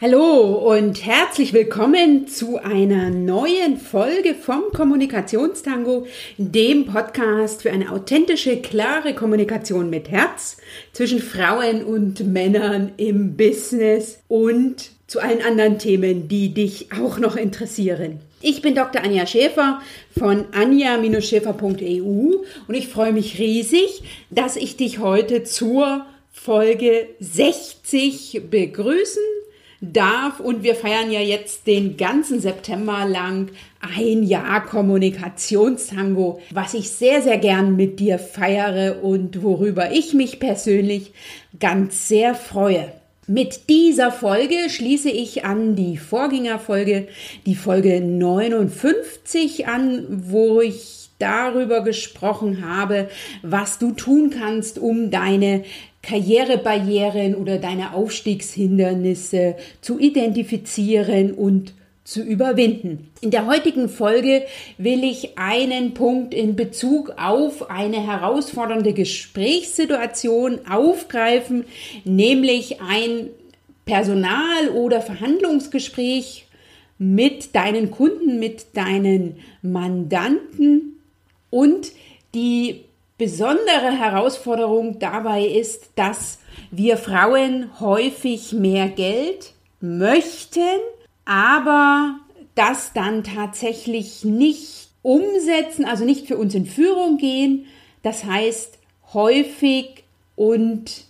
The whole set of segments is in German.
Hallo und herzlich willkommen zu einer neuen Folge vom Kommunikationstango, dem Podcast für eine authentische, klare Kommunikation mit Herz zwischen Frauen und Männern im Business und zu allen anderen Themen, die dich auch noch interessieren. Ich bin Dr. Anja Schäfer von anja-schäfer.eu und ich freue mich riesig, dass ich dich heute zur Folge 60 begrüßen darf. Und wir feiern ja jetzt den ganzen September lang ein Jahr Kommunikationstango, was ich sehr, sehr gern mit dir feiere und worüber ich mich persönlich ganz sehr freue. Mit dieser Folge schließe ich an die Vorgängerfolge, die Folge 59 an, wo ich darüber gesprochen habe, was du tun kannst, um deine Karrierebarrieren oder deine Aufstiegshindernisse zu identifizieren und zu überwinden. In der heutigen Folge will ich einen Punkt in Bezug auf eine herausfordernde Gesprächssituation aufgreifen, nämlich ein Personal- oder Verhandlungsgespräch mit deinen Kunden, mit deinen Mandanten und die besondere Herausforderung dabei ist, dass wir Frauen häufig mehr Geld möchten, aber das dann tatsächlich nicht umsetzen, also nicht für uns in Führung gehen. Das heißt häufig und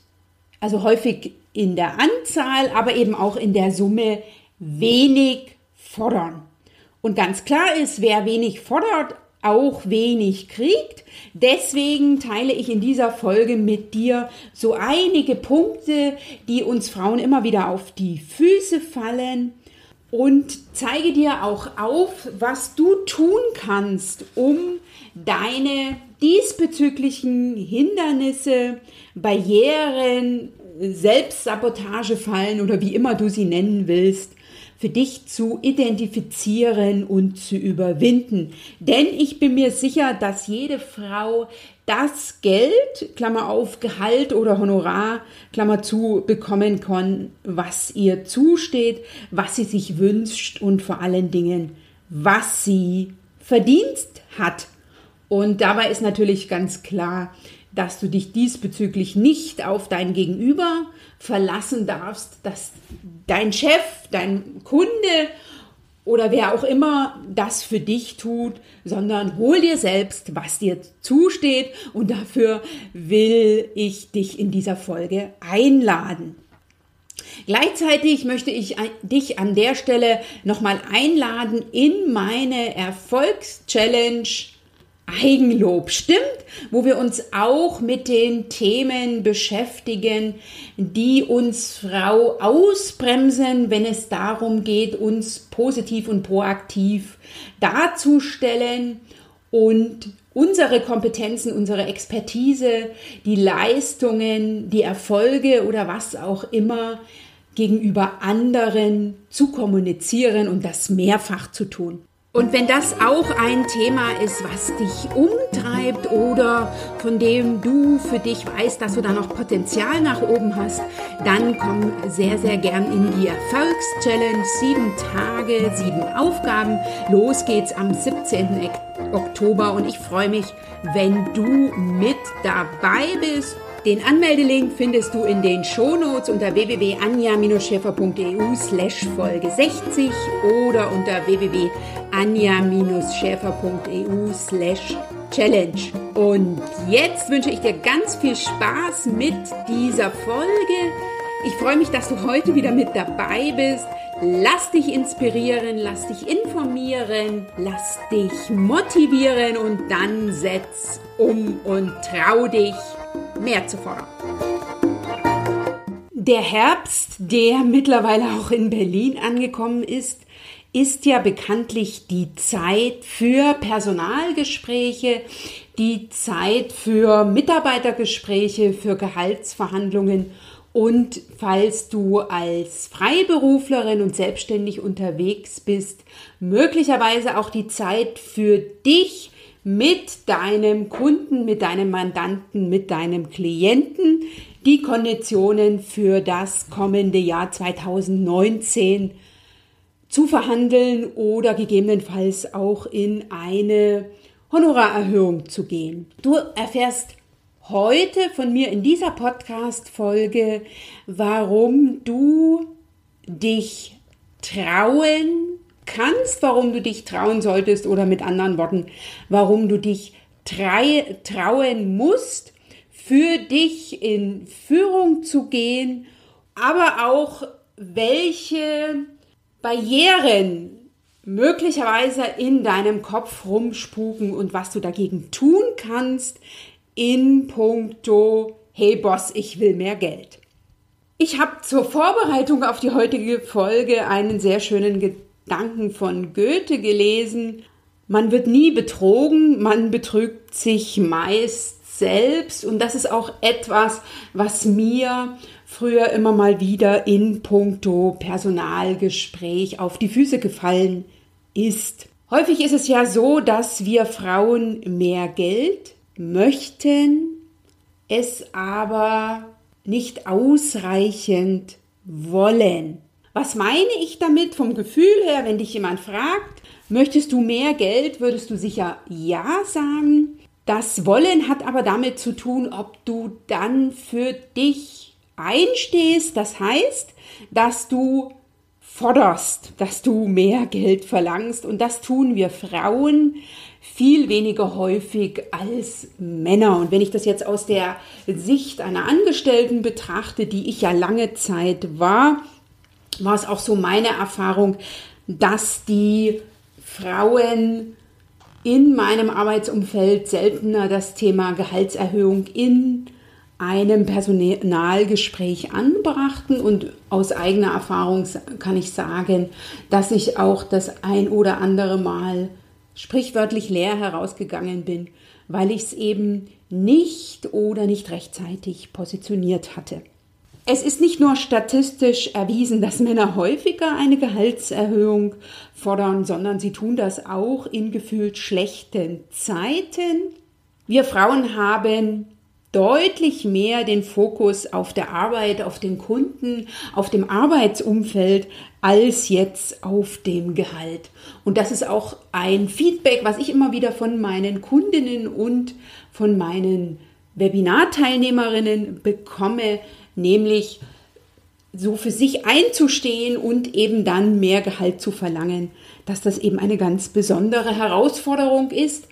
also häufig in der Anzahl, aber eben auch in der Summe wenig fordern. Und ganz klar ist, wer wenig fordert, auch wenig kriegt. Deswegen teile ich in dieser Folge mit dir so einige Punkte, die uns Frauen immer wieder auf die Füße fallen und zeige dir auch auf, was du tun kannst, um deine diesbezüglichen Hindernisse, Barrieren, Selbstsabotagefallen oder wie immer du sie nennen willst, für dich zu identifizieren und zu überwinden. Denn ich bin mir sicher, dass jede Frau das Geld, Klammer auf, Gehalt oder Honorar, Klammer zu, bekommen kann, was ihr zusteht, was sie sich wünscht und vor allen Dingen, was sie verdient hat. Und dabei ist natürlich ganz klar, dass du dich diesbezüglich nicht auf dein Gegenüber verlassen darfst, dass dein Chef, dein Kunde oder wer auch immer das für dich tut, sondern hol dir selbst, was dir zusteht und dafür will ich dich in dieser Folge einladen. Gleichzeitig möchte ich dich an der Stelle nochmal einladen in meine Erfolgschallenge Eigenlob stimmt, wo wir uns auch mit den Themen beschäftigen, die uns Frau ausbremsen, wenn es darum geht, uns positiv und proaktiv darzustellen und unsere Kompetenzen, unsere Expertise, die Leistungen, die Erfolge oder was auch immer gegenüber anderen zu kommunizieren und das mehrfach zu tun. Und wenn das auch ein Thema ist, was dich umtreibt oder von dem du für dich weißt, dass du da noch Potenzial nach oben hast, dann komm sehr, sehr gern in die Erfolgschallenge. Sieben Tage, sieben Aufgaben. Los geht's am 17. Oktober und ich freue mich, wenn du mit dabei bist. Den Anmeldelink findest du in den Shownotes unter www.anja-schäfer.eu slash Folge 60 oder unter www.anja-schäfer.eu slash Challenge. Und jetzt wünsche ich dir ganz viel Spaß mit dieser Folge. Ich freue mich, dass du heute wieder mit dabei bist. Lass dich inspirieren, lass dich informieren, lass dich motivieren und dann setz um und trau dich mehr zu fordern. Der Herbst, der mittlerweile auch in Berlin angekommen ist, ist ja bekanntlich die Zeit für Personalgespräche, die Zeit für Mitarbeitergespräche, für Gehaltsverhandlungen und falls du als Freiberuflerin und selbstständig unterwegs bist, möglicherweise auch die Zeit für dich, mit deinem Kunden, mit deinem Mandanten, mit deinem Klienten die Konditionen für das kommende Jahr 2019 zu verhandeln oder gegebenenfalls auch in eine Honorarerhöhung zu gehen. Du erfährst heute von mir in dieser Podcast-Folge, warum du dich trauen kannst, warum du dich trauen solltest oder mit anderen Worten, warum du dich trauen musst, für dich in Führung zu gehen, aber auch welche Barrieren möglicherweise in deinem Kopf rumspuken und was du dagegen tun kannst in puncto, hey Boss, ich will mehr Geld. Ich habe zur Vorbereitung auf die heutige Folge einen sehr schönen Gedanken von Goethe gelesen. Man wird nie betrogen, man betrügt sich meist selbst und das ist auch etwas, was mir früher immer mal wieder in puncto Personalgespräch auf die Füße gefallen ist. Häufig ist es ja so, dass wir Frauen mehr Geld möchten, es aber nicht ausreichend wollen. Was meine ich damit vom Gefühl her, wenn dich jemand fragt, möchtest du mehr Geld, würdest du sicher ja sagen. Das Wollen hat aber damit zu tun, ob du dann für dich einstehst. Das heißt, dass du forderst, dass du mehr Geld verlangst. Und das tun wir Frauen viel weniger häufig als Männer. Und wenn ich das jetzt aus der Sicht einer Angestellten betrachte, die ich ja lange Zeit war, war es auch so meine Erfahrung, dass die Frauen in meinem Arbeitsumfeld seltener das Thema Gehaltserhöhung in einem Personalgespräch anbrachten und aus eigener Erfahrung kann ich sagen, dass ich auch das ein oder andere Mal sprichwörtlich leer herausgegangen bin, weil ich es eben nicht oder nicht rechtzeitig positioniert hatte. Es ist nicht nur statistisch erwiesen, dass Männer häufiger eine Gehaltserhöhung fordern, sondern sie tun das auch in gefühlt schlechten Zeiten. Wir Frauen haben deutlich mehr den Fokus auf der Arbeit, auf den Kunden, auf dem Arbeitsumfeld als jetzt auf dem Gehalt. Und das ist auch ein Feedback, was ich immer wieder von meinen Kundinnen und von meinen Webinarteilnehmerinnen bekomme, nämlich so für sich einzustehen und eben dann mehr Gehalt zu verlangen, dass das eben eine ganz besondere Herausforderung ist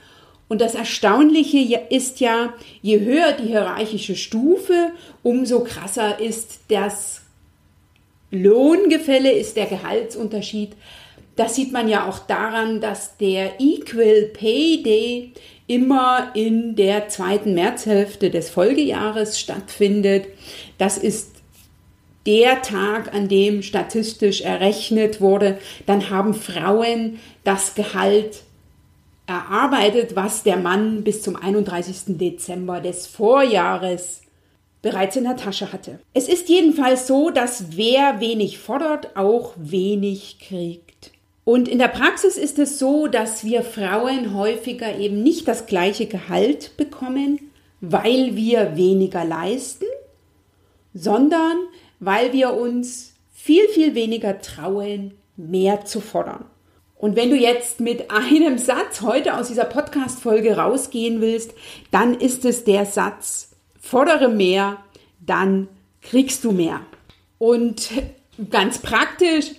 und das Erstaunliche ist ja, je höher die hierarchische Stufe, umso krasser ist das Lohngefälle, ist der Gehaltsunterschied. Das sieht man ja auch daran, dass der Equal Pay Day immer in der zweiten Märzhälfte des Folgejahres stattfindet. Das ist der Tag, an dem statistisch errechnet wurde, dann haben Frauen das Gehalt erarbeitet, was der Mann bis zum 31. Dezember des Vorjahres bereits in der Tasche hatte. Es ist jedenfalls so, dass wer wenig fordert, auch wenig kriegt. Und in der Praxis ist es so, dass wir Frauen häufiger eben nicht das gleiche Gehalt bekommen, weil wir weniger leisten, sondern weil wir uns viel, viel weniger trauen, mehr zu fordern. Und wenn du jetzt mit einem Satz heute aus dieser Podcast-Folge rausgehen willst, dann ist es der Satz, fordere mehr, dann kriegst du mehr. Und ganz praktisch,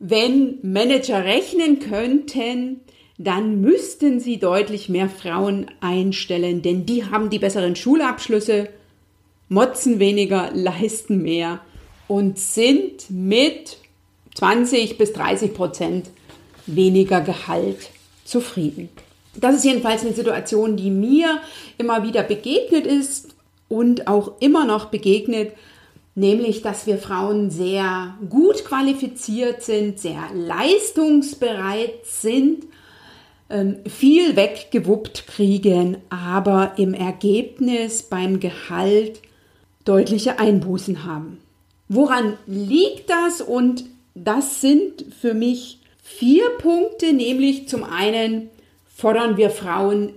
wenn Manager rechnen könnten, dann müssten sie deutlich mehr Frauen einstellen, denn die haben die besseren Schulabschlüsse, motzen weniger, leisten mehr und sind mit 20 bis 30 Prozent weniger Gehalt zufrieden. Das ist jedenfalls eine Situation, die mir immer wieder begegnet ist und auch immer noch begegnet, nämlich dass wir Frauen sehr gut qualifiziert sind, sehr leistungsbereit sind, ähm, viel weggewuppt kriegen, aber im Ergebnis beim Gehalt deutliche Einbußen haben. Woran liegt das? Und das sind für mich vier Punkte, nämlich zum einen fordern wir Frauen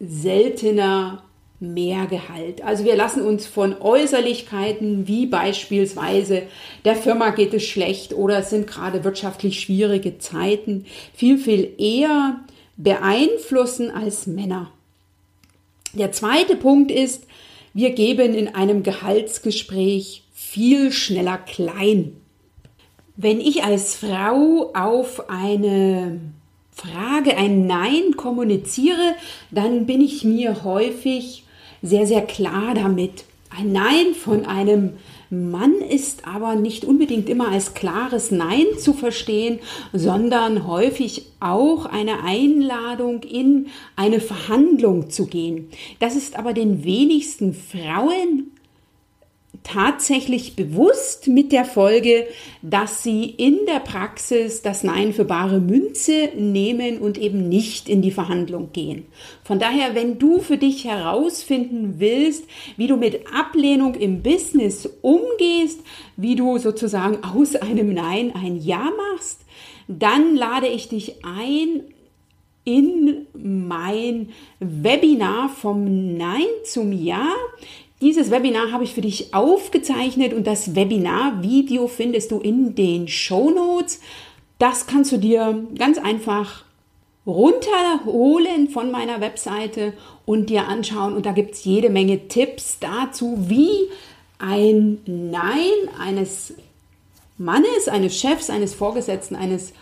seltener mehr Gehalt. Also wir lassen uns von Äußerlichkeiten wie beispielsweise der Firma geht es schlecht oder es sind gerade wirtschaftlich schwierige Zeiten viel, viel eher beeinflussen als Männer. Der zweite Punkt ist, wir geben in einem Gehaltsgespräch viel schneller klein. Wenn ich als Frau auf eine Frage ein Nein kommuniziere, dann bin ich mir häufig sehr, sehr klar damit. Ein Nein von einem Mann ist aber nicht unbedingt immer als klares Nein zu verstehen, sondern häufig auch eine Einladung in eine Verhandlung zu gehen. Das ist aber den wenigsten Frauen tatsächlich bewusst mit der Folge, dass sie in der Praxis das Nein für bare Münze nehmen und eben nicht in die Verhandlung gehen. Von daher, wenn du für dich herausfinden willst, wie du mit Ablehnung im Business umgehst, wie du sozusagen aus einem Nein ein Ja machst, dann lade ich dich ein, in mein Webinar vom Nein zum Ja. Dieses Webinar habe ich für dich aufgezeichnet und das Webinar-Video findest du in den Show Notes. Das kannst du dir ganz einfach runterholen von meiner Webseite und dir anschauen. Und da gibt es jede Menge Tipps dazu, wie ein Nein eines Mannes, eines Chefs, eines Vorgesetzten, eines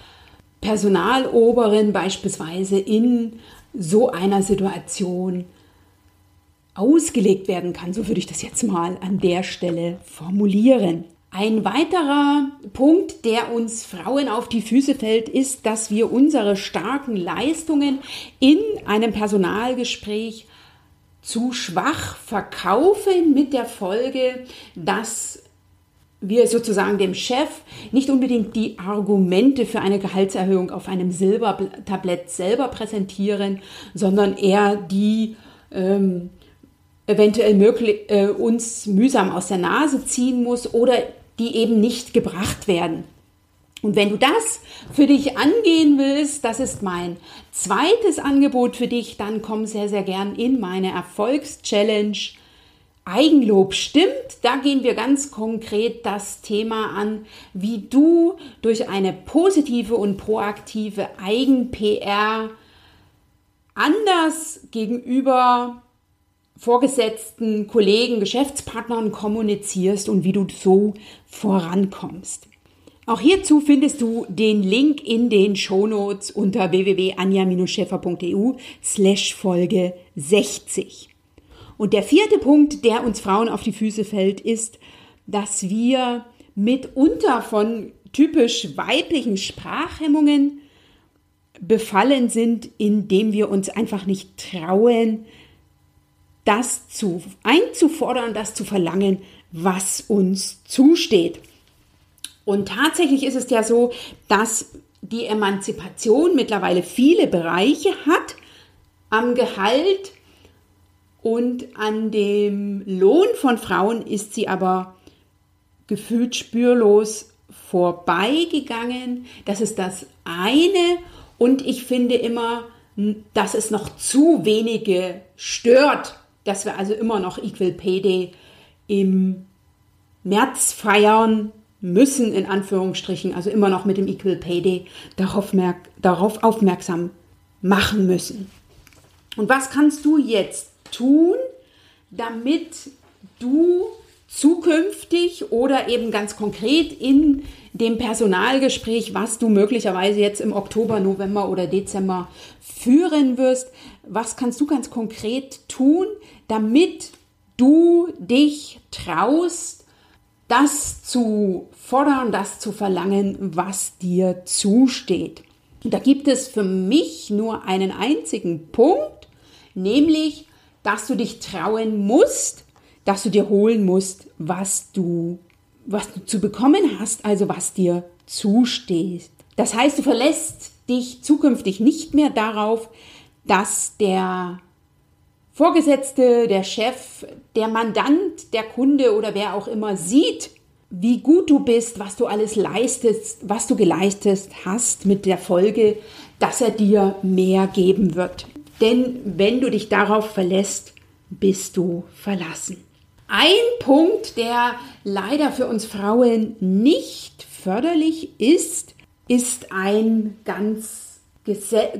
Personaloberen beispielsweise in so einer Situation ausgelegt werden kann. So würde ich das jetzt mal an der Stelle formulieren. Ein weiterer Punkt, der uns Frauen auf die Füße fällt, ist, dass wir unsere starken Leistungen in einem Personalgespräch zu schwach verkaufen mit der Folge, dass wir sozusagen dem Chef nicht unbedingt die Argumente für eine Gehaltserhöhung auf einem Silbertablett selber präsentieren, sondern eher die ähm, eventuell möglich, äh, uns mühsam aus der Nase ziehen muss oder die eben nicht gebracht werden. Und wenn du das für dich angehen willst, das ist mein zweites Angebot für dich, dann komm sehr, sehr gern in meine Erfolgschallenge. Eigenlob stimmt, da gehen wir ganz konkret das Thema an, wie du durch eine positive und proaktive Eigen-PR anders gegenüber Vorgesetzten, Kollegen, Geschäftspartnern kommunizierst und wie du so vorankommst. Auch hierzu findest du den Link in den Shownotes unter www.anja-scheffer.eu slash Folge 60. Und der vierte Punkt, der uns Frauen auf die Füße fällt, ist, dass wir mitunter von typisch weiblichen Sprachhemmungen befallen sind, indem wir uns einfach nicht trauen, das zu einzufordern, das zu verlangen, was uns zusteht. Und tatsächlich ist es ja so, dass die Emanzipation mittlerweile viele Bereiche hat. Am Gehalt und an dem Lohn von Frauen ist sie aber gefühlt spürlos vorbeigegangen. Das ist das eine. Und ich finde immer, dass es noch zu wenige stört, dass wir also immer noch Equal Pay Day im März feiern müssen, in Anführungsstrichen, also immer noch mit dem Equal Pay Day darauf, merk, darauf aufmerksam machen müssen. Und was kannst du jetzt tun, damit du zukünftig oder eben ganz konkret in dem Personalgespräch, was du möglicherweise jetzt im Oktober, November oder Dezember führen wirst, was kannst du ganz konkret tun, damit du dich traust, das zu fordern, das zu verlangen, was dir zusteht. Und da gibt es für mich nur einen einzigen Punkt, nämlich, dass du dich trauen musst, dass du dir holen musst, was du, was du zu bekommen hast, also was dir zusteht. Das heißt, du verlässt dich zukünftig nicht mehr darauf, dass der Vorgesetzte, der Chef, der Mandant, der Kunde oder wer auch immer sieht, wie gut du bist, was du alles leistest, was du geleistet hast, mit der Folge, dass er dir mehr geben wird. Denn wenn du dich darauf verlässt, bist du verlassen. Ein Punkt, der leider für uns Frauen nicht förderlich ist, ist ein ganz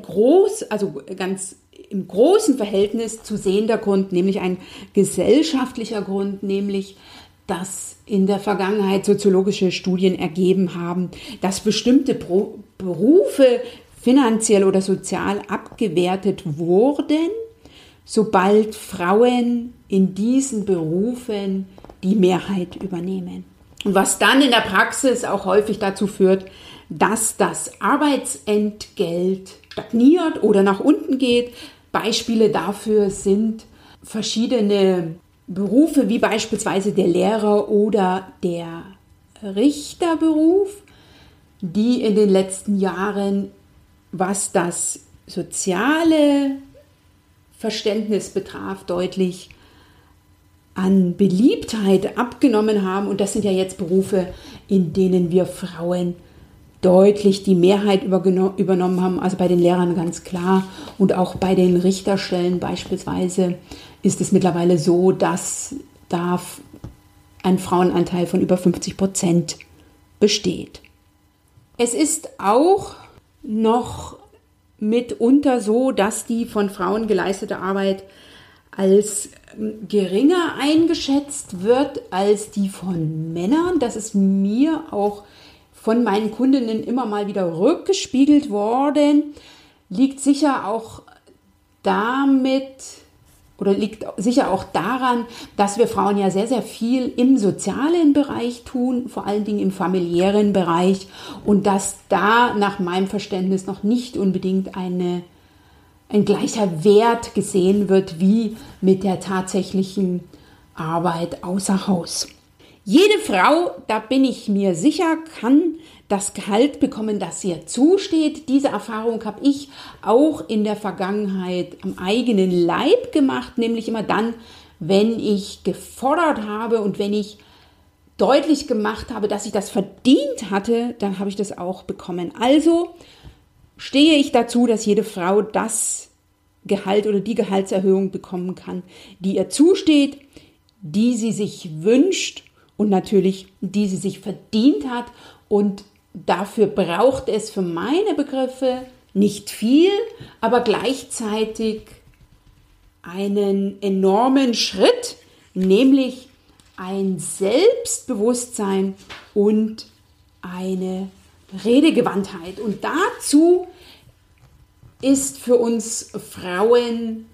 groß, also ganz im großen Verhältnis zu sehender Grund, nämlich ein gesellschaftlicher Grund, nämlich dass in der Vergangenheit soziologische Studien ergeben haben, dass bestimmte Berufe finanziell oder sozial abgewertet wurden, sobald Frauen in diesen Berufen die Mehrheit übernehmen. Und was dann in der Praxis auch häufig dazu führt, dass das Arbeitsentgelt stagniert oder nach unten geht. Beispiele dafür sind verschiedene Berufe wie beispielsweise der Lehrer oder der Richterberuf, die in den letzten Jahren, was das soziale Verständnis betraf, deutlich an Beliebtheit abgenommen haben. Und das sind ja jetzt Berufe, in denen wir Frauen deutlich die Mehrheit übernommen haben. Also bei den Lehrern ganz klar und auch bei den Richterstellen beispielsweise ist es mittlerweile so, dass da ein Frauenanteil von über 50 Prozent besteht. Es ist auch noch mitunter so, dass die von Frauen geleistete Arbeit als ähm, geringer eingeschätzt wird als die von Männern. Das ist mir auch von meinen Kundinnen immer mal wieder rückgespiegelt worden. Liegt sicher auch damit oder liegt sicher auch daran, dass wir Frauen ja sehr, sehr viel im sozialen Bereich tun, vor allen Dingen im familiären Bereich und dass da nach meinem Verständnis noch nicht unbedingt eine ein gleicher Wert gesehen wird wie mit der tatsächlichen Arbeit außer Haus. Jede Frau, da bin ich mir sicher, kann das Gehalt bekommen, das ihr zusteht. Diese Erfahrung habe ich auch in der Vergangenheit am eigenen Leib gemacht, nämlich immer dann, wenn ich gefordert habe und wenn ich deutlich gemacht habe, dass ich das verdient hatte, dann habe ich das auch bekommen. Also stehe ich dazu, dass jede Frau das Gehalt oder die Gehaltserhöhung bekommen kann, die ihr zusteht, die sie sich wünscht und natürlich die sie sich verdient hat. Und dafür braucht es für meine Begriffe nicht viel, aber gleichzeitig einen enormen Schritt, nämlich ein Selbstbewusstsein und eine Redegewandtheit. Und dazu ist für uns Frauen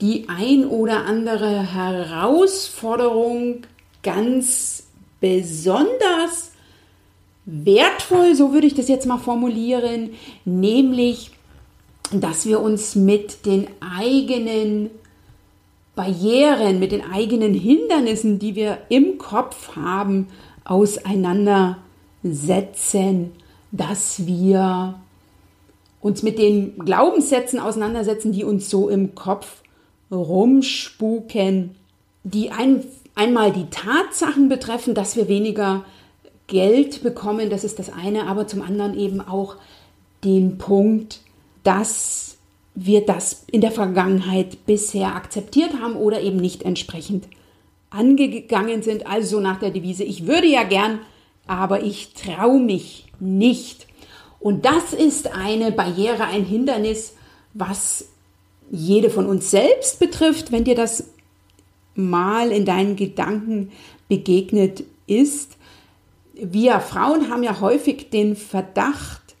die ein oder andere Herausforderung ganz besonders wertvoll, so würde ich das jetzt mal formulieren, nämlich, dass wir uns mit den eigenen Barrieren, mit den eigenen Hindernissen, die wir im Kopf haben, auseinandersetzen, dass wir uns mit den Glaubenssätzen auseinandersetzen, die uns so im Kopf rumspuken, die ein, einmal die Tatsachen betreffen, dass wir weniger Geld bekommen, das ist das eine, aber zum anderen eben auch den Punkt, dass wir das in der Vergangenheit bisher akzeptiert haben oder eben nicht entsprechend angegangen sind. Also so nach der Devise, ich würde ja gern, aber ich traue mich nicht. Und das ist eine Barriere, ein Hindernis, was jede von uns selbst betrifft, wenn dir das mal in deinen Gedanken begegnet ist. Wir Frauen haben ja häufig den Verdacht,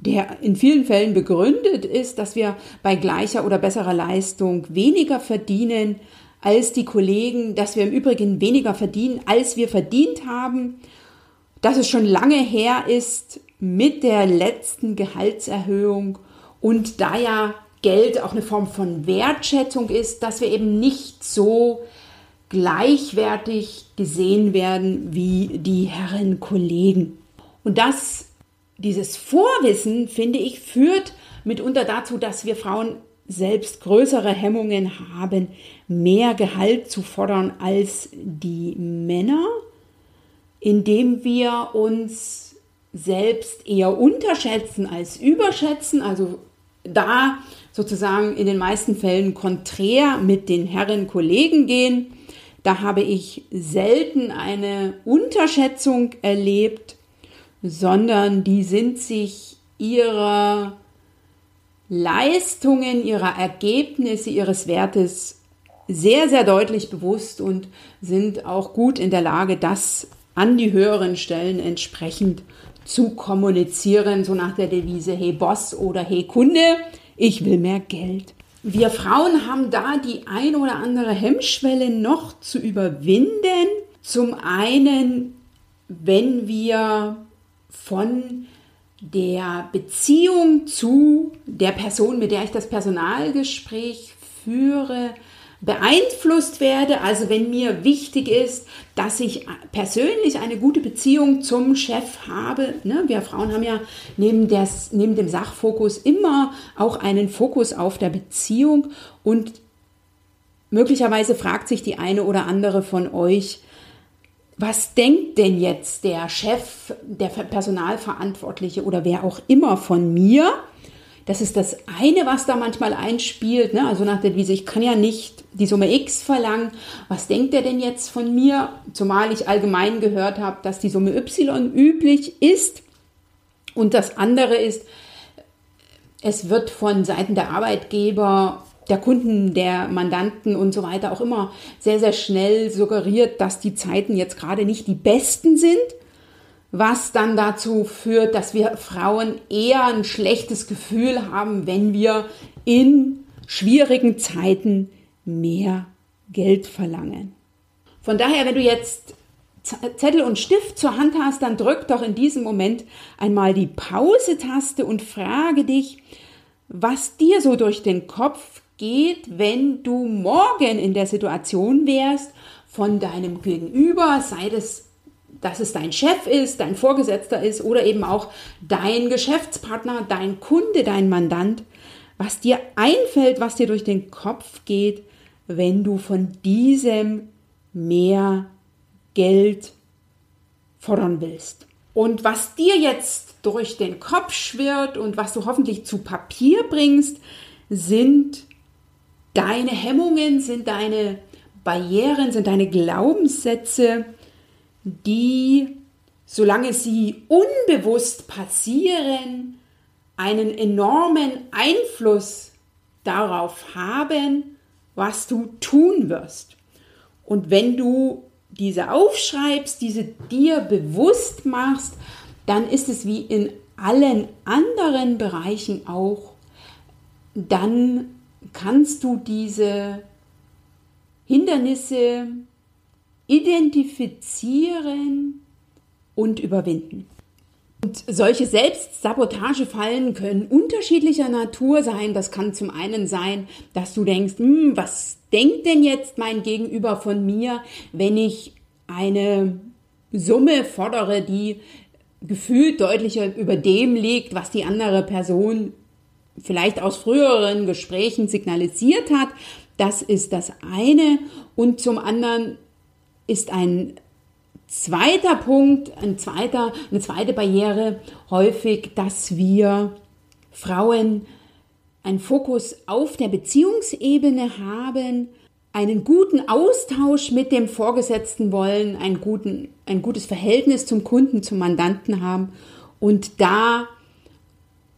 der in vielen Fällen begründet ist, dass wir bei gleicher oder besserer Leistung weniger verdienen als die Kollegen, dass wir im Übrigen weniger verdienen, als wir verdient haben, dass es schon lange her ist, mit der letzten Gehaltserhöhung und da ja Geld auch eine Form von Wertschätzung ist, dass wir eben nicht so gleichwertig gesehen werden wie die Herren Kollegen. Und das, dieses Vorwissen, finde ich, führt mitunter dazu, dass wir Frauen selbst größere Hemmungen haben, mehr Gehalt zu fordern als die Männer, indem wir uns selbst eher unterschätzen als überschätzen. Also da sozusagen in den meisten Fällen konträr mit den Herren Kollegen gehen. Da habe ich selten eine Unterschätzung erlebt, sondern die sind sich ihrer Leistungen, ihrer Ergebnisse, ihres Wertes sehr, sehr deutlich bewusst und sind auch gut in der Lage, das an die höheren Stellen entsprechend zu kommunizieren, so nach der Devise, hey Boss oder hey Kunde, ich will mehr Geld. Wir Frauen haben da die ein oder andere Hemmschwelle noch zu überwinden. Zum einen, wenn wir von der Beziehung zu der Person, mit der ich das Personalgespräch führe, beeinflusst werde. Also wenn mir wichtig ist, dass ich persönlich eine gute Beziehung zum Chef habe. Ne? Wir Frauen haben ja neben, des, neben dem Sachfokus immer auch einen Fokus auf der Beziehung und möglicherweise fragt sich die eine oder andere von euch, was denkt denn jetzt der Chef, der Personalverantwortliche oder wer auch immer von mir? Das ist das eine, was da manchmal einspielt. Ne? Also nach der Devise, ich kann ja nicht die Summe X verlangen. Was denkt er denn jetzt von mir? Zumal ich allgemein gehört habe, dass die Summe Y üblich ist. Und das andere ist, es wird von Seiten der Arbeitgeber der Kunden, der Mandanten und so weiter auch immer sehr, sehr schnell suggeriert, dass die Zeiten jetzt gerade nicht die besten sind, was dann dazu führt, dass wir Frauen eher ein schlechtes Gefühl haben, wenn wir in schwierigen Zeiten mehr Geld verlangen. Von daher, wenn du jetzt Zettel und Stift zur Hand hast, dann drück doch in diesem Moment einmal die Pause-Taste und frage dich, was dir so durch den Kopf geht, wenn du morgen in der Situation wärst, von deinem Gegenüber, sei es, dass es dein Chef ist, dein Vorgesetzter ist oder eben auch dein Geschäftspartner, dein Kunde, dein Mandant, was dir einfällt, was dir durch den Kopf geht, wenn du von diesem mehr Geld fordern willst. Und was dir jetzt durch den Kopf schwirrt und was du hoffentlich zu Papier bringst, sind deine Hemmungen, sind deine Barrieren, sind deine Glaubenssätze, die, solange sie unbewusst passieren, einen enormen Einfluss darauf haben, was du tun wirst. Und wenn du diese aufschreibst, diese dir bewusst machst, dann ist es wie in allen anderen Bereichen auch, dann kannst du diese Hindernisse identifizieren und überwinden. Und solche Selbstsabotagefallen können unterschiedlicher Natur sein. Das kann zum einen sein, dass du denkst, hm, was denkt denn jetzt mein Gegenüber von mir, wenn ich eine Summe fordere, die gefühlt deutlicher über dem liegt, was die andere Person vielleicht aus früheren Gesprächen signalisiert hat. Das ist das eine. Und zum anderen ist ein zweiter Punkt, ein zweiter, eine zweite Barriere häufig, dass wir Frauen einen Fokus auf der Beziehungsebene haben, einen guten Austausch mit dem Vorgesetzten wollen, einen guten, ein gutes Verhältnis zum Kunden, zum Mandanten haben und da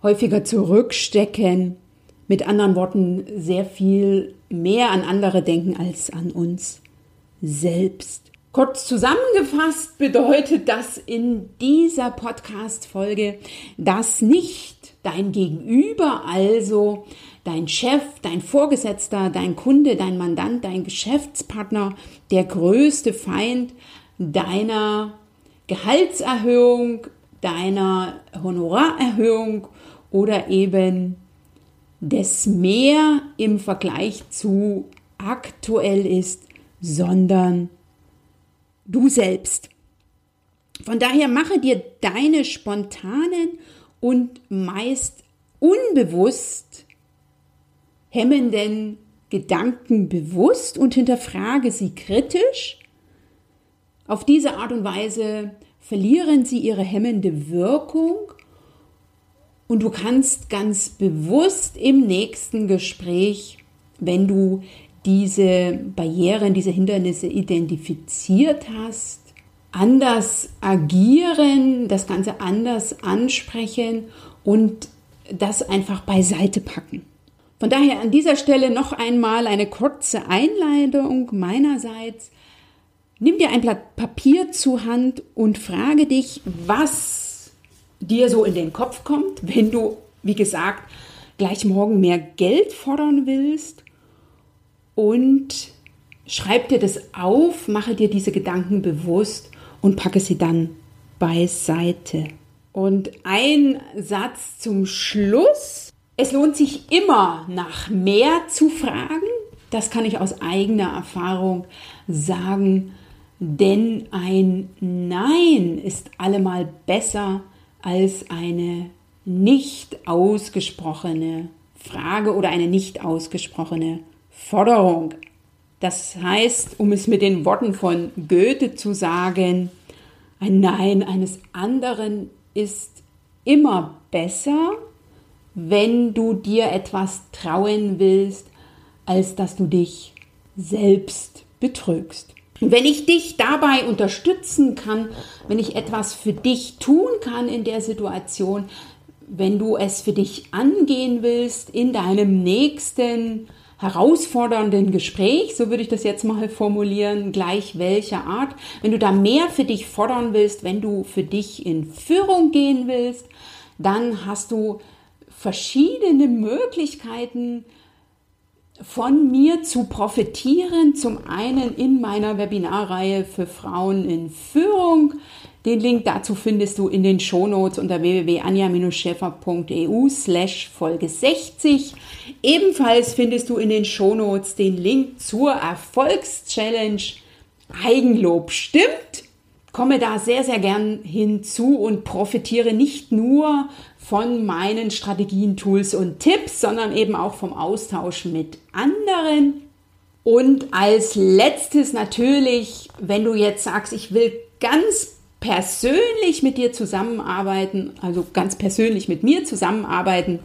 häufiger zurückstecken, mit anderen Worten sehr viel mehr an andere denken als an uns selbst. Kurz zusammengefasst bedeutet das in dieser Podcast-Folge, dass nicht dein Gegenüber, also dein Chef, dein Vorgesetzter, dein Kunde, dein Mandant, dein Geschäftspartner der größte Feind deiner Gehaltserhöhung, deiner Honorarerhöhung oder eben des mehr im Vergleich zu aktuell ist, sondern du selbst. Von daher mache dir deine spontanen und meist unbewusst hemmenden Gedanken bewusst und hinterfrage sie kritisch. Auf diese Art und Weise verlieren sie ihre hemmende Wirkung Und du kannst ganz bewusst im nächsten Gespräch, wenn du diese Barrieren, diese Hindernisse identifiziert hast, anders agieren, das Ganze anders ansprechen und das einfach beiseite packen. Von daher an dieser Stelle noch einmal eine kurze Einleitung meinerseits. Nimm dir ein Blatt Papier zur Hand und frage dich, was dir so in den Kopf kommt, wenn du, wie gesagt, gleich morgen mehr Geld fordern willst und schreib dir das auf, mache dir diese Gedanken bewusst und packe sie dann beiseite. Und ein Satz zum Schluss. Es lohnt sich immer nach mehr zu fragen. Das kann ich aus eigener Erfahrung sagen. Denn ein Nein ist allemal besser als eine nicht ausgesprochene Frage oder eine nicht ausgesprochene Forderung. Das heißt, um es mit den Worten von Goethe zu sagen, ein Nein eines anderen ist immer besser, wenn du dir etwas trauen willst, als dass du dich selbst betrügst. Wenn ich dich dabei unterstützen kann, wenn ich etwas für dich tun kann in der Situation, wenn du es für dich angehen willst in deinem nächsten herausfordernden Gespräch, so würde ich das jetzt mal formulieren, gleich welcher Art. Wenn du da mehr für dich fordern willst, wenn du für dich in Führung gehen willst, dann hast du verschiedene Möglichkeiten, von mir zu profitieren. Zum einen in meiner Webinarreihe für Frauen in Führung. Den Link dazu findest du in den Shownotes unter www.anja-schäfer.eu slash Folge 60. Ebenfalls findest du in den Shownotes den Link zur Erfolgschallenge Eigenlob stimmt. Komme da sehr, sehr gern hinzu und profitiere nicht nur von meinen Strategien, Tools und Tipps, sondern eben auch vom Austausch mit anderen. Und als letztes natürlich, wenn du jetzt sagst, ich will ganz persönlich mit dir zusammenarbeiten, also ganz persönlich mit mir zusammenarbeiten,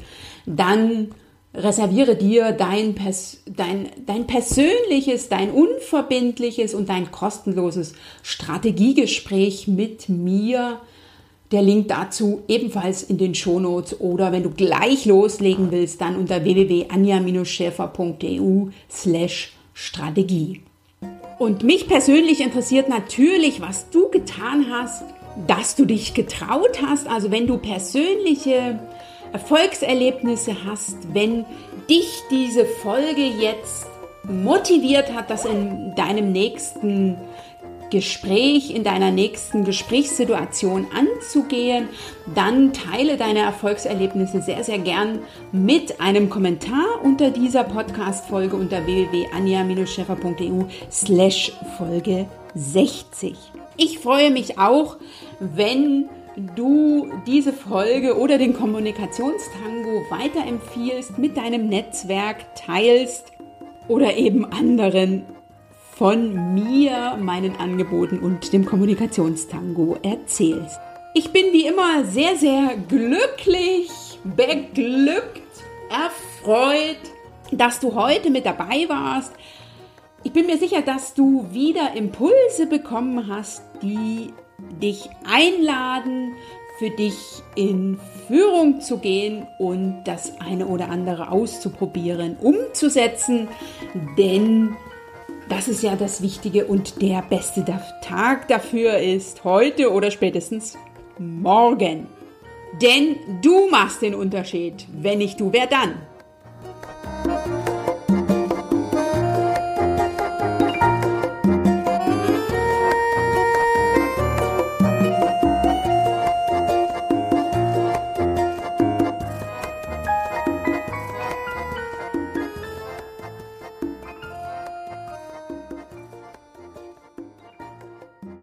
dann reserviere dir dein, dein, dein persönliches, dein unverbindliches und dein kostenloses Strategiegespräch mit mir der Link dazu ebenfalls in den Shownotes oder wenn du gleich loslegen willst, dann unter www.anja-schäfer.eu slash Strategie. Und mich persönlich interessiert natürlich, was du getan hast, dass du dich getraut hast. Also wenn du persönliche Erfolgserlebnisse hast, wenn dich diese Folge jetzt motiviert hat, das in deinem nächsten Gespräch, in deiner nächsten Gesprächssituation anzugehen, dann teile deine Erfolgserlebnisse sehr, sehr gern mit einem Kommentar unter dieser Podcast-Folge unter www.anja-scheffer.eu slash Folge 60. Ich freue mich auch, wenn du diese Folge oder den Kommunikationstango weiterempfiehlst, mit deinem Netzwerk teilst oder eben anderen von mir, meinen Angeboten und dem Kommunikationstango erzählst. Ich bin wie immer sehr, sehr glücklich, beglückt, erfreut, dass du heute mit dabei warst. Ich bin mir sicher, dass du wieder Impulse bekommen hast, die dich einladen, für dich in Führung zu gehen und das eine oder andere auszuprobieren, umzusetzen, denn das ist ja das Wichtige und der beste Tag dafür ist heute oder spätestens morgen. Denn du machst den Unterschied. Wenn nicht du, wer dann?